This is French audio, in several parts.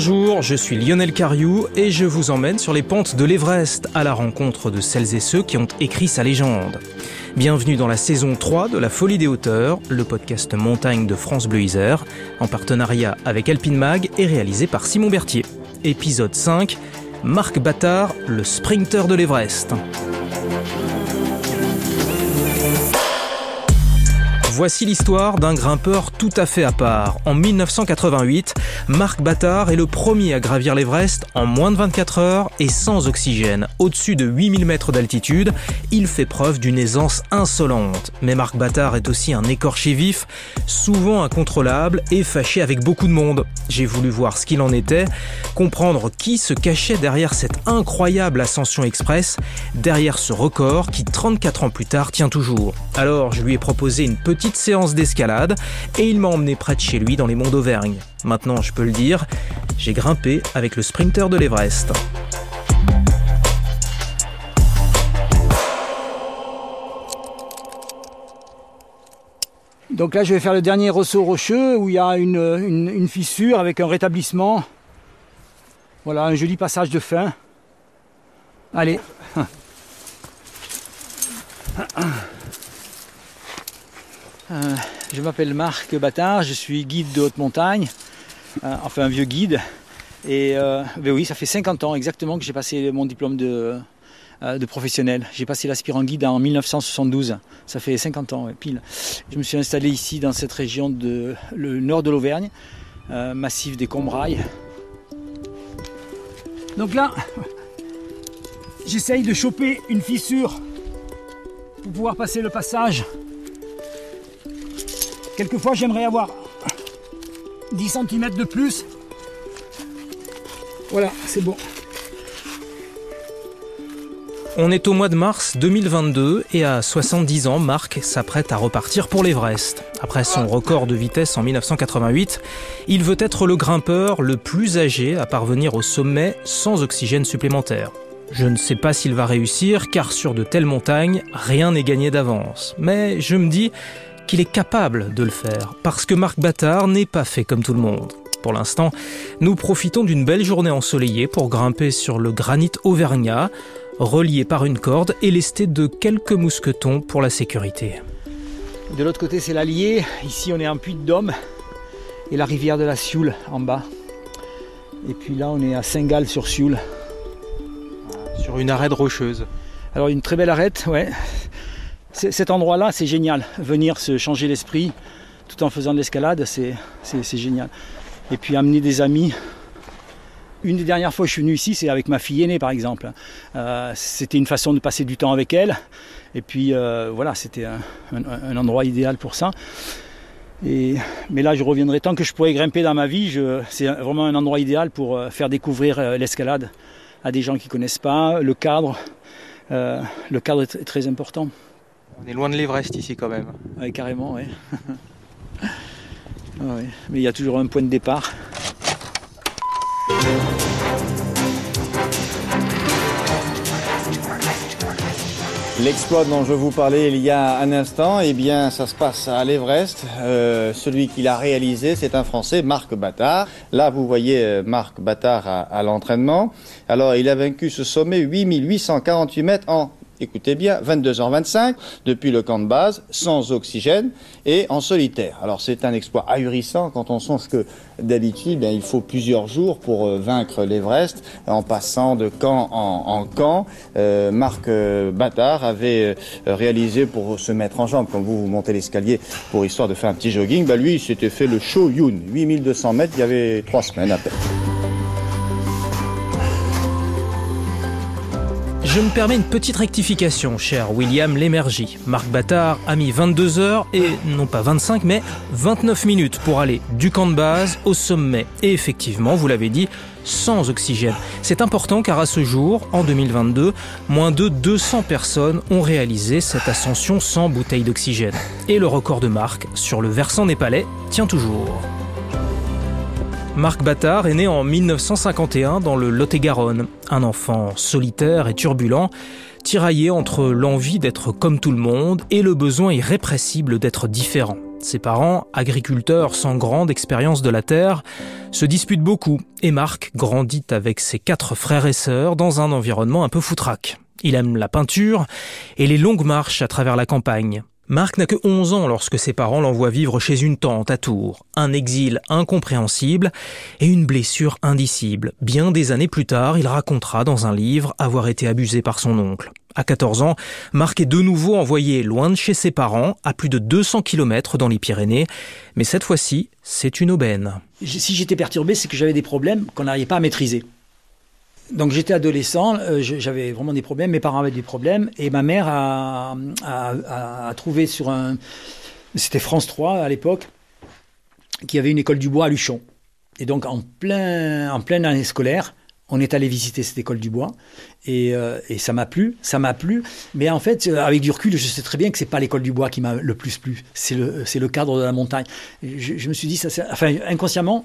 Bonjour, je suis Lionel Cariou et je vous emmène sur les pentes de l'Everest à la rencontre de celles et ceux qui ont écrit sa légende. Bienvenue dans la saison 3 de La Folie des Hauteurs, le podcast montagne de France Bleu Isère, en partenariat avec Alpine Mag et réalisé par Simon Berthier. Épisode 5, Marc Battard, le sprinter de l'Everest. Voici l'histoire d'un grimpeur tout à fait à part. En 1988, Marc Battard est le premier à gravir l'Everest en moins de 24 heures et sans oxygène. Au-dessus de 8000 mètres d'altitude, il fait preuve d'une aisance insolente. Mais Marc Battard est aussi un écorché vif, souvent incontrôlable et fâché avec beaucoup de monde. J'ai voulu voir ce qu'il en était, comprendre qui se cachait derrière cette incroyable ascension express, derrière ce record qui 34 ans plus tard tient toujours. Alors je lui ai proposé une petite séance d'escalade et il m'a emmené près de chez lui dans les monts d'Auvergne. Maintenant, je peux le dire, j'ai grimpé avec le sprinter de l'Everest. Donc là, je vais faire le dernier ressaut rocheux où il y a une, une fissure avec un rétablissement. Voilà, un joli passage de fin. Allez. Euh, je m'appelle Marc Battard, je suis guide de haute montagne, euh, enfin un vieux guide. Et euh, ben oui, ça fait 50 ans exactement que j'ai passé mon diplôme de, de professionnel. J'ai passé l'aspirant guide en 1972, ça fait 50 ans pile. Je me suis installé ici dans cette région de le nord de l'Auvergne, massif des Combrailles. Donc là, j'essaye de choper une fissure pour pouvoir passer le passage Quelquefois, j'aimerais avoir 10 cm de plus. Voilà, c'est bon. On est au mois de mars 2022 et à 70 ans, Marc s'apprête à repartir pour l'Everest. Après son record de vitesse en 1988, il veut être le grimpeur le plus âgé à parvenir au sommet sans oxygène supplémentaire. Je ne sais pas s'il va réussir car sur de telles montagnes, rien n'est gagné d'avance. Mais je me dis, qu'il est capable de le faire, parce que Marc Battard n'est pas fait comme tout le monde. Pour l'instant, nous profitons d'une belle journée ensoleillée pour grimper sur le granit auvergnat, relié par une corde et lesté de quelques mousquetons pour la sécurité. De l'autre côté, c'est l'Allier. Ici, on est en puits de Dôme et la rivière de la Sioule en bas. Et puis là, on est à Saint-Gall sur Sioule. Sur une arête rocheuse. Alors, une très belle arête, ouais cet endroit-là, c'est génial. Venir se changer l'esprit tout en faisant de l'escalade, c'est génial. Et puis amener des amis. Une des dernières fois que je suis venu ici, c'est avec ma fille aînée par exemple. Euh, c'était une façon de passer du temps avec elle. Et puis euh, voilà, c'était un, endroit idéal pour ça. Mais là, je reviendrai tant que je pourrais grimper dans ma vie. C'est vraiment un endroit idéal pour euh, faire découvrir l'escalade à des gens qui ne connaissent pas. Le cadre, le cadre est très important. On est loin de l'Everest ici quand même. Oui, carrément, oui. Ah Mais il y a toujours un point de départ. L'exploit dont je vous parlais il y a un instant, eh bien, ça se passe à l'Everest. Euh, celui qui l'a réalisé, c'est un Français, Marc Battard. Là, vous voyez euh, Marc Battard à, à l'entraînement. Alors, il a vaincu ce sommet 8848 mètres en écoutez bien, 22h25 depuis le camp de base, sans oxygène et en solitaire. Alors c'est un exploit ahurissant quand on songe que d'habitude il faut plusieurs jours pour euh, vaincre l'Everest en passant de camp en, camp. Euh, Marc euh, Battard avait réalisé pour se mettre en jambe, comme vous, vous montez l'escalier pour histoire de faire un petit jogging, bah lui il s'était fait le Show Yun, 8200 mètres, il y avait trois semaines à peine. Je me permets une petite rectification, cher William Lémergie. Marc Battard a mis 22 heures et non pas 25 mais 29 minutes pour aller du camp de base au sommet. Et effectivement, vous l'avez dit, sans oxygène. C'est important car à ce jour, en 2022, moins de 200 personnes ont réalisé cette ascension sans bouteille d'oxygène. Et le record de Marc sur le versant népalais tient toujours. Marc Battard est né en 1951 dans le Lot-et-Garonne, un enfant solitaire et turbulent, tiraillé entre l'envie d'être comme tout le monde et le besoin irrépressible d'être différent. Ses parents, agriculteurs sans grande expérience de la terre, se disputent beaucoup et Marc grandit avec ses quatre frères et sœurs dans un environnement un peu foutraque. Il aime la peinture et les longues marches à travers la campagne. Marc n'a que 11 ans lorsque ses parents l'envoient vivre chez une tante à Tours. Un exil incompréhensible et une blessure indicible. Bien des années plus tard, il racontera dans un livre avoir été abusé par son oncle. À 14 ans, Marc est de nouveau envoyé loin de chez ses parents, à plus de 200 km dans les Pyrénées. Mais cette fois-ci, c'est une aubaine. Si j'étais perturbé, c'est que j'avais des problèmes qu'on n'arrivait pas à maîtriser. Donc j'étais adolescent, euh, j'avais vraiment des problèmes, mes parents avaient des problèmes, et ma mère a, trouvé sur un... C'était France 3 à l'époque, qui avait une école du bois à Luchon. Et donc en, plein, en pleine année scolaire, on est allé visiter cette école du bois et, euh, ça m'a plu, ça m'a plu. Mais en fait, avec du recul, je sais très bien que c'est pas l'école du bois qui m'a le plus plu, c'est le, le cadre de la montagne. Je, je me suis dit, ça, enfin inconsciemment,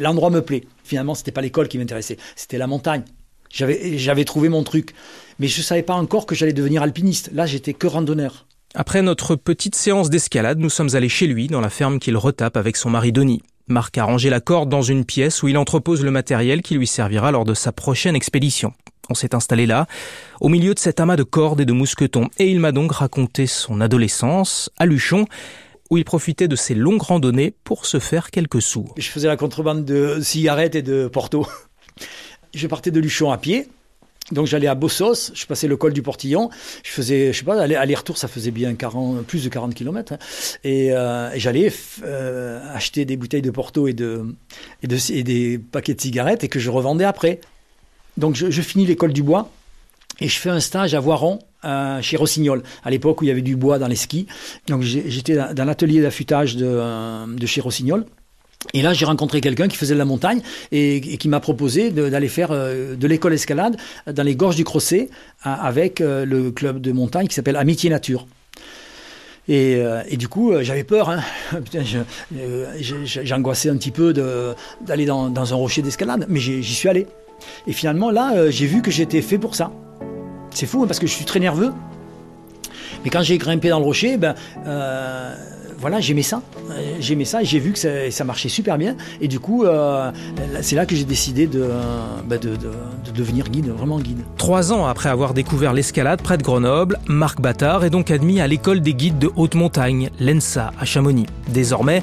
l'endroit me plaît. Finalement, c'était pas l'école qui m'intéressait, c'était la montagne. J'avais, trouvé mon truc, mais je savais pas encore que j'allais devenir alpiniste. Là, j'étais que randonneur. Après notre petite séance d'escalade, nous sommes allés chez lui, dans la ferme qu'il retape avec son mari Denis. Marc a rangé la corde dans une pièce où il entrepose le matériel qui lui servira lors de sa prochaine expédition. On s'est installé là, au milieu de cet amas de cordes et de mousquetons, et il m'a donc raconté son adolescence à Luchon, où il profitait de ses longues randonnées pour se faire quelques sous. Je faisais la contrebande de cigarettes et de Porto. Je partais de Luchon à pied, donc j'allais à Bossos, je passais le col du Portillon, je faisais, je sais pas, aller-retour, ça faisait bien 40, plus de 40 km, hein. et, euh, j'allais euh, acheter des bouteilles de Porto et, de, et, de, et des paquets de cigarettes et que je revendais après. Donc je finis l'école du bois et je fais un stage à Voiron, euh, chez Rossignol, à l'époque où il y avait du bois dans les skis. Donc j'étais dans l'atelier d'affûtage de, euh, de chez Rossignol. Et là, j'ai rencontré quelqu'un qui faisait de la montagne et, qui m'a proposé d'aller faire euh, de l'école escalade dans les gorges du Crocet avec le club de montagne qui s'appelle Amitié Nature. Et, du coup, j'avais peur. Hein. J'angoissais un petit peu d'aller dans, un rocher d'escalade, mais j'y suis allé. Et finalement, là, j'ai vu que j'étais fait pour ça. C'est fou hein, parce que je suis très nerveux. Mais quand j'ai grimpé dans le rocher, ben, euh, voilà, j'aimais ça. J'aimais ça j'ai vu que ça, marchait super bien. Et du coup, euh, c'est là que j'ai décidé de, ben de, de, devenir guide, vraiment guide. Trois ans après avoir découvert l'escalade près de Grenoble, Marc Battard est donc admis à l'école des guides de haute montagne, l'ENSA, à Chamonix. Désormais,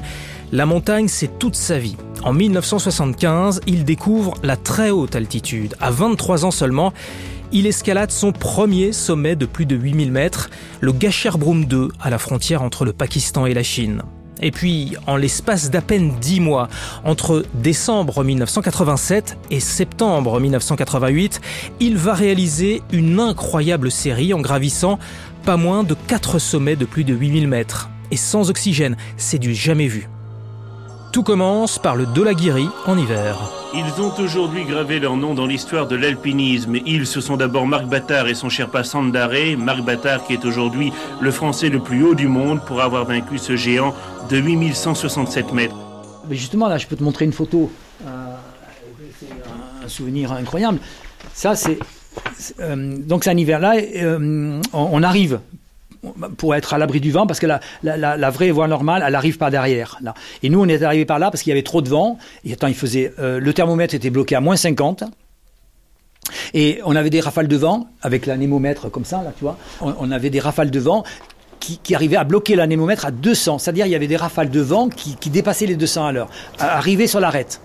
la montagne, c'est toute sa vie. En 1975, il découvre la très haute altitude. À 23 ans seulement, il escalade son premier sommet de plus de 8000 mètres, le Gasherbrum 2, à la frontière entre le Pakistan et la Chine. Et puis, en l'espace d'à peine 10 mois, entre décembre 1987 et septembre 1988, il va réaliser une incroyable série en gravissant pas moins de 4 sommets de plus de 8000 mètres. Et sans oxygène, c'est du jamais vu. Tout commence par le Dolaguiri en hiver. Ils ont aujourd'hui gravé leur nom dans l'histoire de l'alpinisme. Ils, ce sont d'abord Marc Battard et son Sherpa Sandaré. Marc Battard qui est aujourd'hui le Français le plus haut du monde pour avoir vaincu ce géant de 8167 mètres. Mais justement, là, je peux te montrer une photo. Euh, c'est un souvenir incroyable. Ça, c'est... Euh, donc c'est un hiver là, euh, on, on arrive pour être à l'abri du vent, parce que la, vraie voie normale, elle arrive par derrière. Là. Et nous, on est arrivé par là parce qu'il y avait trop de vent. Et attends, il faisait, euh, le thermomètre était bloqué à moins 50. Et on avait des rafales de vent, avec l'anémomètre comme ça, là, tu vois. On, avait des rafales de vent qui, arrivaient à bloquer l'anémomètre à 200. C'est-à-dire, il y avait des rafales de vent qui, qui dépassaient les 200 à l'heure, arriver sur l'arête.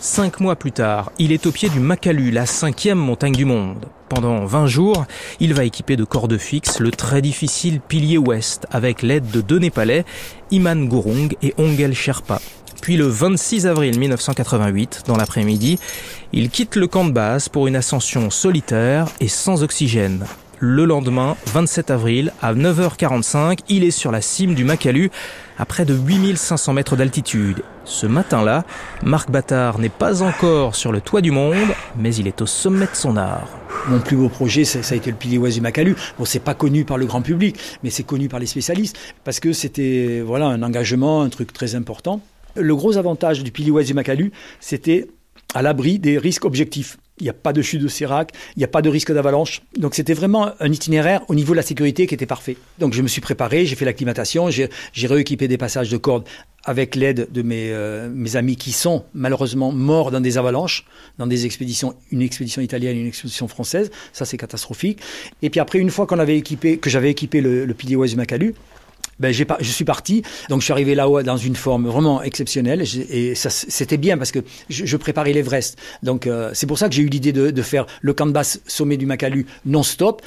Cinq mois plus tard, il est au pied du Makalu, la cinquième montagne du monde. Pendant 20 jours, il va équiper de cordes fixes le très difficile pilier ouest avec l'aide de deux Népalais, Iman Gurung et Ongel Sherpa. Puis le 26 avril 1988, dans l'après-midi, il quitte le camp de base pour une ascension solitaire et sans oxygène. Le lendemain, 27 avril, à 9h45, il est sur la cime du Makalu, à près de 8500 mètres d'altitude. Ce matin-là, Marc Battard n'est pas encore sur le toit du monde, mais il est au sommet de son art. Mon plus beau projet, ça, a été le pilier du Makalu. Bon, c'est pas connu par le grand public, mais c'est connu par les spécialistes, parce que c'était voilà un engagement, un truc très important. Le gros avantage du pilier du Makalu, c'était à l'abri des risques objectifs. il n'y a pas de chute de sérac, il n'y a pas de risque d'avalanche. Donc c'était vraiment un itinéraire au niveau de la sécurité qui était parfait. Donc je me suis préparé, j'ai fait l'acclimatation, j'ai rééquipé des passages de cordes avec l'aide de mes, euh, mes amis qui sont malheureusement morts dans des avalanches, dans des expéditions, une expédition italienne une expédition française. Ça c'est catastrophique. Et puis après, une fois qu'on avait équipé, que j'avais équipé le, le pilier ouest Macalu, ben, j'ai pas, je suis parti. Donc, je suis arrivé là-haut dans une forme vraiment exceptionnelle. Et ça, c'était bien parce que je, préparais l'Everest. Donc, euh, c'est pour ça que j'ai eu l'idée de, de, faire le camp de base sommet du Makalu non-stop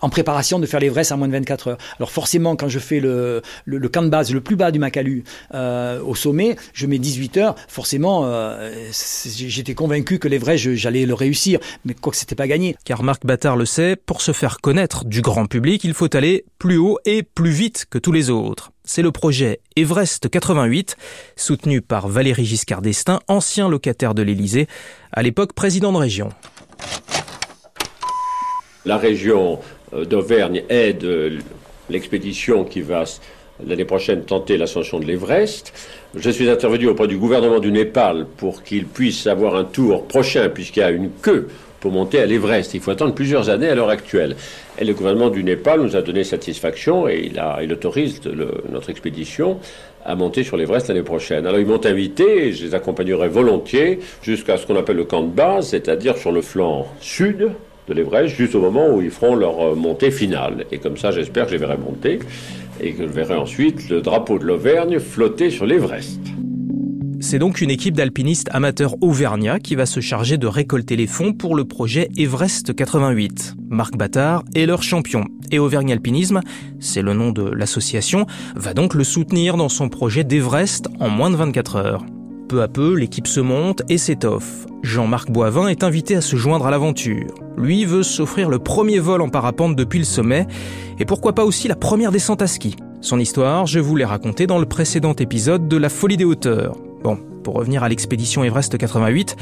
en préparation de faire l'Everest en moins de 24 heures. Alors forcément, quand je fais le, le, camp de base le plus bas du Makalu euh, au sommet, je mets 18 heures. Forcément, euh, j'étais convaincu que l'Everest, j'allais le réussir, mais quoi que c'était pas gagné. Car Marc Battard le sait, pour se faire connaître du grand public, il faut aller plus haut et plus vite que tous les autres. C'est le projet Everest 88, soutenu par Valéry Giscard d'Estaing, ancien locataire de l'Élysée, à l'époque président de région. La région d'Auvergne aide euh, l'expédition qui va l'année prochaine tenter l'ascension de l'Everest. Je suis intervenu auprès du gouvernement du Népal pour qu'il puisse avoir un tour prochain, puisqu'il y a une queue pour monter à l'Everest. Il faut attendre plusieurs années à l'heure actuelle. Et le gouvernement du Népal nous a donné satisfaction et il autorise notre expédition à monter sur l'Everest l'année prochaine. Alors ils m'ont invité, et je les accompagnerai volontiers jusqu'à ce qu'on appelle le camp de base, c'est-à-dire sur le flanc sud de l'Everest, juste au moment où ils feront leur euh, montée finale. Et comme ça, j'espère que je les verrai monter et que je verrai ensuite le drapeau de l'Auvergne flotter sur l'Everest. C'est donc une équipe d'alpinistes amateurs auvergnats qui va se charger de récolter les fonds pour le projet Everest 88. Marc Battard est leur champion et Auvergne Alpinisme, c'est le nom de l'association, va donc le soutenir dans son projet d'Everest en moins de 24 heures. Peu à peu, l'équipe se monte et s'étoffe. Jean-Marc Boivin est invité à se joindre à l'aventure. Lui veut s'offrir le premier vol en parapente depuis le sommet, et pourquoi pas aussi la première descente à ski. Son histoire, je vous l'ai racontée dans le précédent épisode de La folie des hauteurs. Bon, pour revenir à l'expédition Everest 88,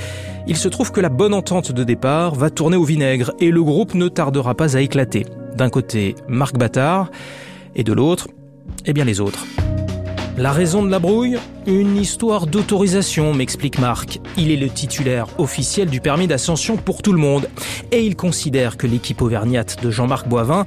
il se trouve que la bonne entente de départ va tourner au vinaigre et le groupe ne tardera pas à éclater. D'un côté, Marc Battard, et de l'autre, eh bien les autres. La raison de la brouille Une histoire d'autorisation, m'explique Marc. Il est le titulaire officiel du permis d'ascension pour tout le monde. Et il considère que l'équipe auvergnate de Jean-Marc Boivin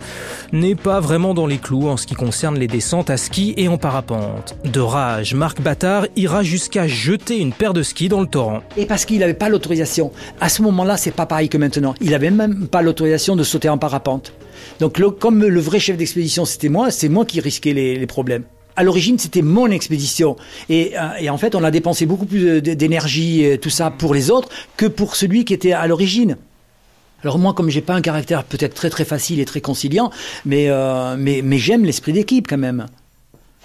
n'est pas vraiment dans les clous en ce qui concerne les descentes à ski et en parapente. De rage, Marc Battard ira jusqu'à jeter une paire de skis dans le torrent. Et parce qu'il n'avait pas l'autorisation. À ce moment-là, c'est pas pareil que maintenant. Il n'avait même pas l'autorisation de sauter en parapente. Donc, comme le vrai chef d'expédition, c'était moi, c'est moi qui risquais les problèmes à l'origine, c'était mon expédition. Et, euh, et, en fait, on a dépensé beaucoup plus d'énergie, euh, tout ça, pour les autres, que pour celui qui était à l'origine. Alors moi, comme j'ai pas un caractère peut-être très très facile et très conciliant, mais, euh, mais, mais j'aime l'esprit d'équipe quand même.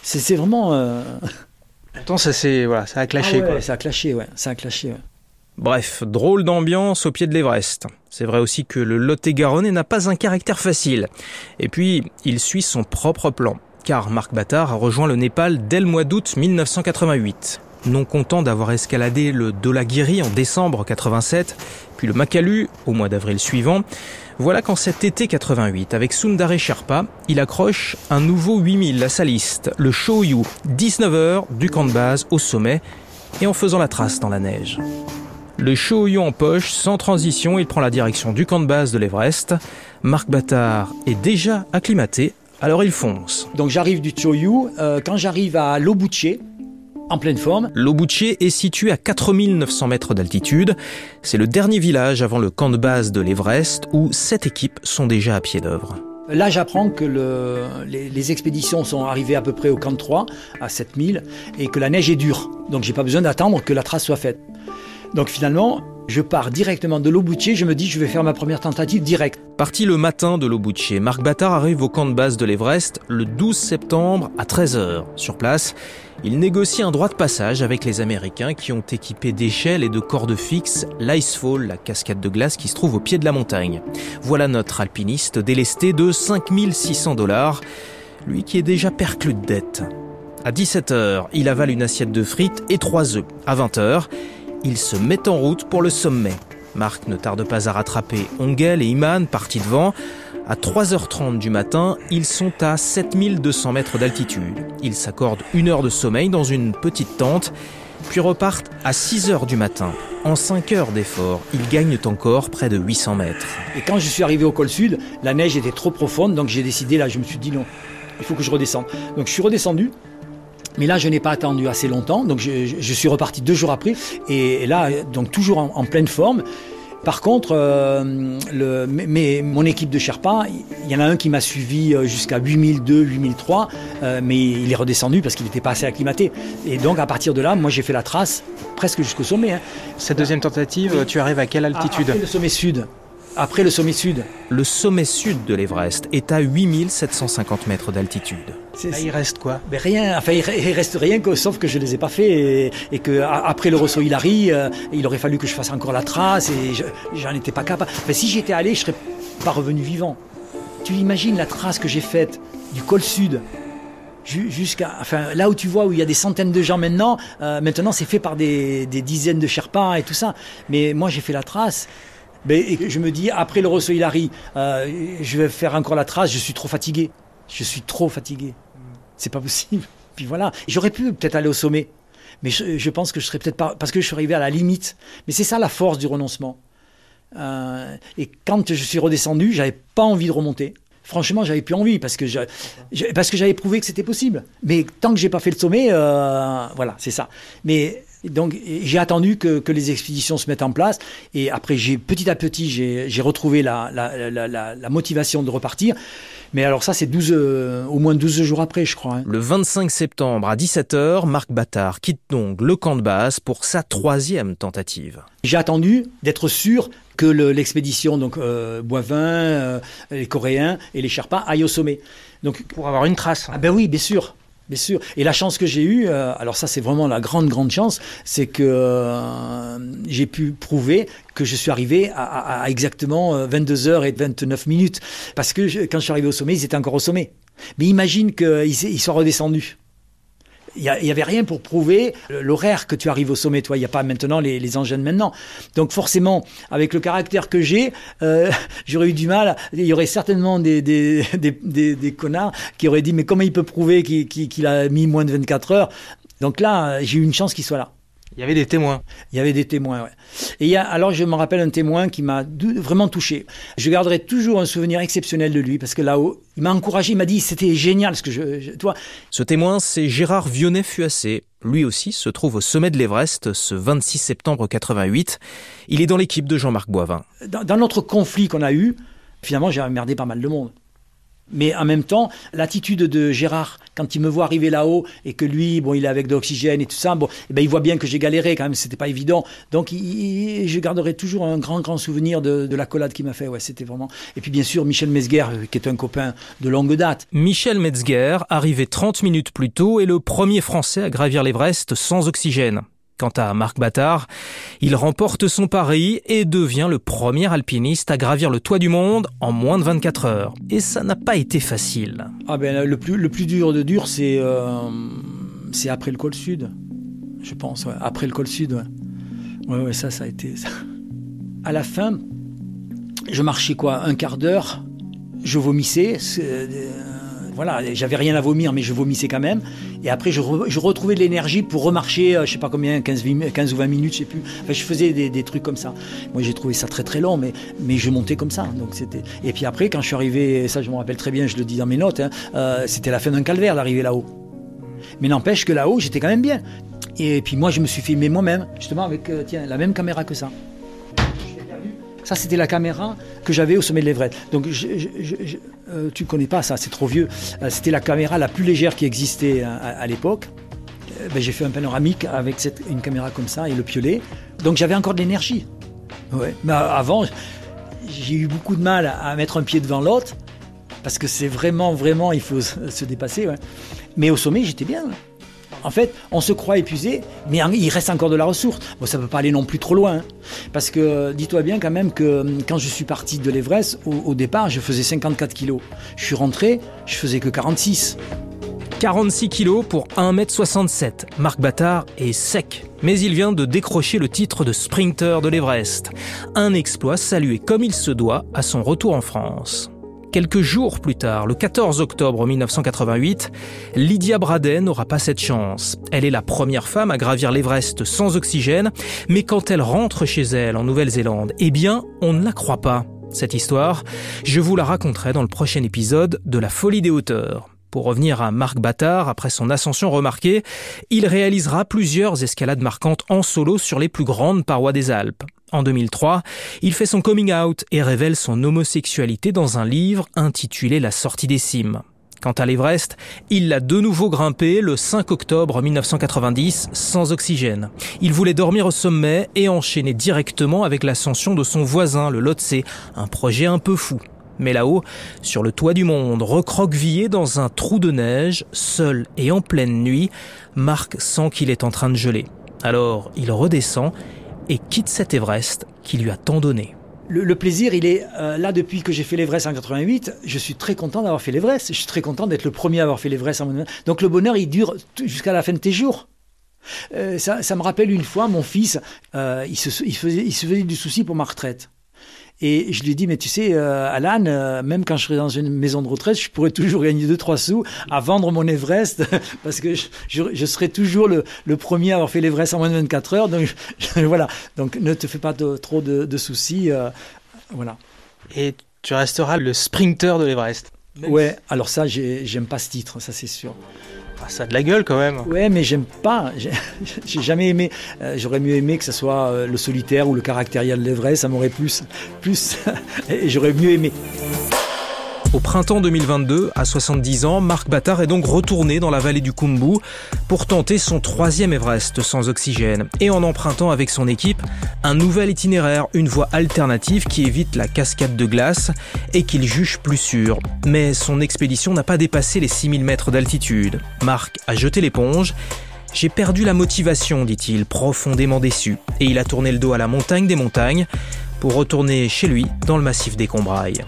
C'est vraiment... Euh... Pourtant, ça, voilà, ça a clashé. Ah quoi. Ça a clashé, ouais. Ça a clashé, ouais. Bref, drôle d'ambiance au pied de l'Everest. C'est vrai aussi que le Lot-et-Garonne n'a pas un caractère facile. Et puis, il suit son propre plan car Marc Battard a rejoint le Népal dès le mois d'août 1988. Non content d'avoir escaladé le Dolagiri en décembre 87, puis le Makalu au mois d'avril suivant, voilà qu'en cet été 88, avec Sundare Sherpa, il accroche un nouveau 8000 à sa liste, le Shoyu, 19 heures du camp de base au sommet, et en faisant la trace dans la neige. Le Shoyu en poche, sans transition, il prend la direction du camp de base de l'Everest. Marc Battard est déjà acclimaté alors il fonce. Donc j'arrive du Choyu. Euh, quand j'arrive à Lobuche, en pleine forme. Lobuche est situé à 4900 mètres d'altitude. C'est le dernier village avant le camp de base de l'Everest où sept équipes sont déjà à pied d'œuvre. Là, j'apprends que le, les, les, expéditions sont arrivées à peu près au camp 3, à 7000, et que la neige est dure. Donc, j'ai pas besoin d'attendre que la trace soit faite. Donc, finalement, je pars directement de l'Auboutier, je me dis je vais faire ma première tentative directe. Parti le matin de l'Auboutier, Marc Battard arrive au camp de base de l'Everest le 12 septembre à 13h. Sur place, il négocie un droit de passage avec les Américains qui ont équipé d'échelles et de cordes fixes l'Icefall, la cascade de glace qui se trouve au pied de la montagne. Voilà notre alpiniste délesté de 5600 dollars, lui qui est déjà perclus de dettes. À 17h, il avale une assiette de frites et trois œufs. À 20h, il se met en route pour le sommet. Marc ne tarde pas à rattraper Ongel et Iman partis devant. À 3h30 du matin, ils sont à 7200 mètres d'altitude. Ils s'accordent une heure de sommeil dans une petite tente puis repartent à 6 heures du matin. En 5 heures d'effort, ils gagnent encore près de 800 mètres. Et quand je suis arrivé au col sud, la neige était trop profonde, donc j'ai décidé, là, je me suis dit non, il faut que je redescende. Donc je suis redescendu, mais là, je n'ai pas attendu assez longtemps, donc je, je, suis reparti deux jours après, et là, donc toujours en, en pleine forme. Par contre, euh, le, mais, mon équipe de Sherpa, il y en a un qui m'a suivi euh, jusqu'à 8002, 8003, euh, mais il est redescendu parce qu'il n'était pas assez acclimaté. Et donc, à partir de là, moi, j'ai fait la trace presque jusqu'au sommet. Hein. Cette deuxième tentative, tu arrives à quelle altitude? le sommet sud. Après le sommet sud. Le sommet sud de l'Everest est à 8750 mètres d'altitude. il reste quoi? Ben Rien, enfin il reste rien que, sauf que je les ai pas fait et, et que après le Rosso Hilary, euh, il aurait fallu que je fasse encore la trace et j'en étais pas capable. Enfin, si j'étais allé, je serais pas revenu vivant. Tu imagines la trace que j'ai faite du col sud jusqu'à enfin là où tu vois où il y a des centaines de gens maintenant euh, maintenant c'est fait par des, des dizaines de Sherpas et tout ça mais moi j'ai fait la trace et je me dis, après le Rosso Hilary, euh, je vais faire encore la trace, je suis trop fatigué. Je suis trop fatigué. C'est pas possible. Puis voilà. J'aurais pu peut-être aller au sommet. Mais je, pense que je serais peut-être pas. Parce que je suis arrivé à la limite. Mais c'est ça la force du renoncement. Euh, et quand je suis redescendu, j'avais pas envie de remonter. Franchement, j'avais plus envie parce que parce que j'avais prouvé que c'était possible. Mais tant que j'ai pas fait le sommet, euh, voilà, c'est ça. Mais donc j'ai attendu que, que, les expéditions se mettent en place et après j'ai petit à petit j'ai retrouvé la, la, la, la, motivation de repartir. Mais alors ça c'est 12 euh, au moins 12 jours après je crois. Hein. Le 25 septembre à 17h, Marc Battard quitte donc le camp de base pour sa troisième tentative. J'ai attendu d'être sûr que l'expédition donc euh, Boivin, euh, les Coréens et les Sherpas aillent au sommet. Donc pour avoir une trace. Ah ben oui, bien sûr. Bien sûr. Et la chance que j'ai eue, euh, alors ça c'est vraiment la grande grande chance, c'est que euh, j'ai pu prouver que je suis arrivé à, exactement 22 euh, h et 29 minutes. Parce que quand je suis arrivé au sommet, ils étaient encore au sommet. Mais imagine qu'ils ils soient redescendus il n'y avait rien pour prouver l'horaire que tu arrives au sommet. Toi, il n'y a pas maintenant les, engins maintenant. Donc forcément, avec le caractère que j'ai, euh, j'aurais eu du mal. Il y aurait certainement des, des, des, des, connards qui auraient dit mais comment il peut prouver qu'il a mis moins de 24 heures? Donc là, j'ai eu une chance qu'il soit là. Il y avait des témoins. Il y avait des témoins, ouais. Et il y a, alors je me rappelle un témoin qui m'a vraiment touché. Je garderai toujours un souvenir exceptionnel de lui parce que là-haut, il m'a encouragé, il m'a dit c'était génial ce que je, toi. Ce témoin, c'est Gérard Vionnet-Fuassé. Lui aussi se trouve au sommet de l'Everest ce 26 septembre 88. Il est dans l'équipe de Jean-Marc Boivin. Dans, dans notre conflit qu'on a eu, finalement, j'ai emmerdé pas mal de monde. Mais en même temps, l'attitude de Gérard, quand il me voit arriver là-haut et que lui, bon, il est avec de l'oxygène et tout ça, bon, eh ben, il voit bien que j'ai galéré quand même, c'était pas évident. Donc, je garderai toujours un grand, grand souvenir de, de l'accolade qu'il m'a fait. Ouais, c'était vraiment. Et puis, bien sûr, Michel Metzger, euh, qui est un copain de longue date. Michel Metzger, arrivé 30 minutes plus tôt, est le premier Français à gravir l'Everest sans oxygène. Quant à Marc Battard, il remporte son pari et devient le premier alpiniste à gravir le toit du monde en moins de 24 heures. Et ça n'a pas été facile. Ah ben, le, plus, dur de dur, c'est euh, c'est après le col sud, je pense. Après le col sud, ouais. ouais, ça, ça a été... Ça. À la fin, je marchais quoi Un quart d'heure, je vomissais. Voilà, j'avais rien à vomir, mais je vomissais quand même. Et après, je, retrouvais de l'énergie pour remarcher, euh, je sais pas combien, 15, 15, ou 20 minutes, je sais plus. Je faisais des, trucs comme ça. Moi, j'ai trouvé ça très très long, mais, je montais comme ça. Donc. Et puis après, quand je suis arrivé, ça je me rappelle très bien, je le dis dans mes notes, hein, euh, c'était la fin d'un calvaire d'arriver là-haut. Mais n'empêche que là-haut, j'étais quand même bien. Et puis moi, je me suis filmé moi-même, justement avec euh, la même caméra que ça. Ça, c'était la caméra que j'avais au sommet de l'Everest. Donc, euh, tu ne connais pas ça, c'est trop vieux. Euh, c'était la caméra la plus légère qui existait euh, à, l'époque. Ben, j'ai fait un panoramique avec une caméra comme ça et le piolet. Donc, j'avais encore de l'énergie. Mais avant, j'ai eu beaucoup de mal à mettre un pied devant l'autre parce que c'est vraiment, vraiment, il faut se dépasser. Mais au sommet, j'étais bien. En fait, on se croit épuisé, mais il reste encore de la ressource. Bon, ça ne peut pas aller non plus trop loin. Hein. parce que dis-toi bien quand même que hum, quand je suis parti de l'Everest, au, départ, je faisais 54 kilos. Je suis rentré, je faisais que 46. 46 kilos pour 1m67. Marc Battard est sec, mais il vient de décrocher le titre de sprinter de l'Everest. Un exploit salué comme il se doit à son retour en France. Quelques jours plus tard, le 14 octobre 1988, Lydia Bradet n'aura pas cette chance. Elle est la première femme à gravir l'Everest sans oxygène, mais quand elle rentre chez elle en Nouvelle-Zélande, eh bien, on ne la croit pas. Cette histoire, je vous la raconterai dans le prochain épisode de La folie des hauteurs. Pour revenir à Marc Battard, après son ascension remarquée, il réalisera plusieurs escalades marquantes en solo sur les plus grandes parois des Alpes. En 2003, il fait son coming out et révèle son homosexualité dans un livre intitulé La sortie des cimes. Quant à l'Everest, il l'a de nouveau grimpé le 5 octobre 1990 sans oxygène. Il voulait dormir au sommet et enchaîner directement avec l'ascension de son voisin, le Lhotse, un projet un peu fou. Mais là-haut, sur le toit du monde, recroquevillé dans un trou de neige, seul et en pleine nuit, Marc sent qu'il est en train de geler. Alors il redescend et quitte cet Everest qui lui a tant donné. Le, plaisir, il est euh, là depuis que j'ai fait l'Everest en 88. Je suis très content d'avoir fait l'Everest. Je suis très content d'être le premier à avoir fait l'Everest en Donc le bonheur, il dure jusqu'à la fin de tes jours. Euh, ça, me rappelle une fois, mon fils, euh, il, se, faisait, il se faisait du souci pour ma retraite. Et je lui ai dit, mais tu sais, euh, Alan, euh, même quand je serai dans une maison de retraite, je pourrais toujours gagner 2-3 sous à vendre mon Everest, parce que je, serai toujours le, premier à avoir fait l'Everest en moins de 24 heures. Donc voilà, donc ne te fais pas trop de, soucis. Euh, voilà. Et tu resteras le sprinter de l'Everest. Ouais, alors ça, j'aime pas ce titre, ça c'est sûr. Ah, ça a de la gueule quand même. Ouais, mais j'aime pas. J'ai jamais aimé. Euh, j'aurais mieux aimé que ce soit euh, le solitaire ou le caractériel de l'Everest. Ça m'aurait plus, plus. j'aurais mieux aimé. Au printemps 2022, à 70 ans, Marc Battard est donc retourné dans la vallée du Kumbu pour tenter son troisième Everest sans oxygène et en empruntant avec son équipe un nouvel itinéraire, une voie alternative qui évite la cascade de glace et qu'il juge plus sûr. Mais son expédition n'a pas dépassé les 6000 mètres d'altitude. Marc a jeté l'éponge j'ai perdu la motivation, dit-il, profondément déçu, et il a tourné le dos à la montagne des montagnes pour retourner chez lui dans le massif des Combrailles.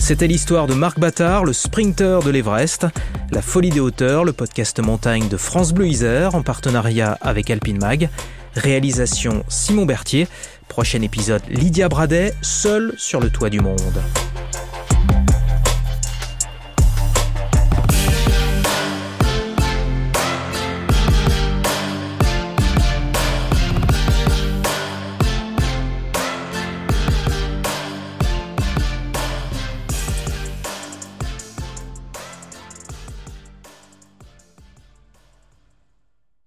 C'était l'histoire de Marc Battard, le sprinter de l'Everest, La folie des hauteurs, le podcast montagne de France Bleu Isère en partenariat avec Alpine Mag. Réalisation Simon Berthier. Prochain épisode Lydia Bradet, seule sur le toit du monde.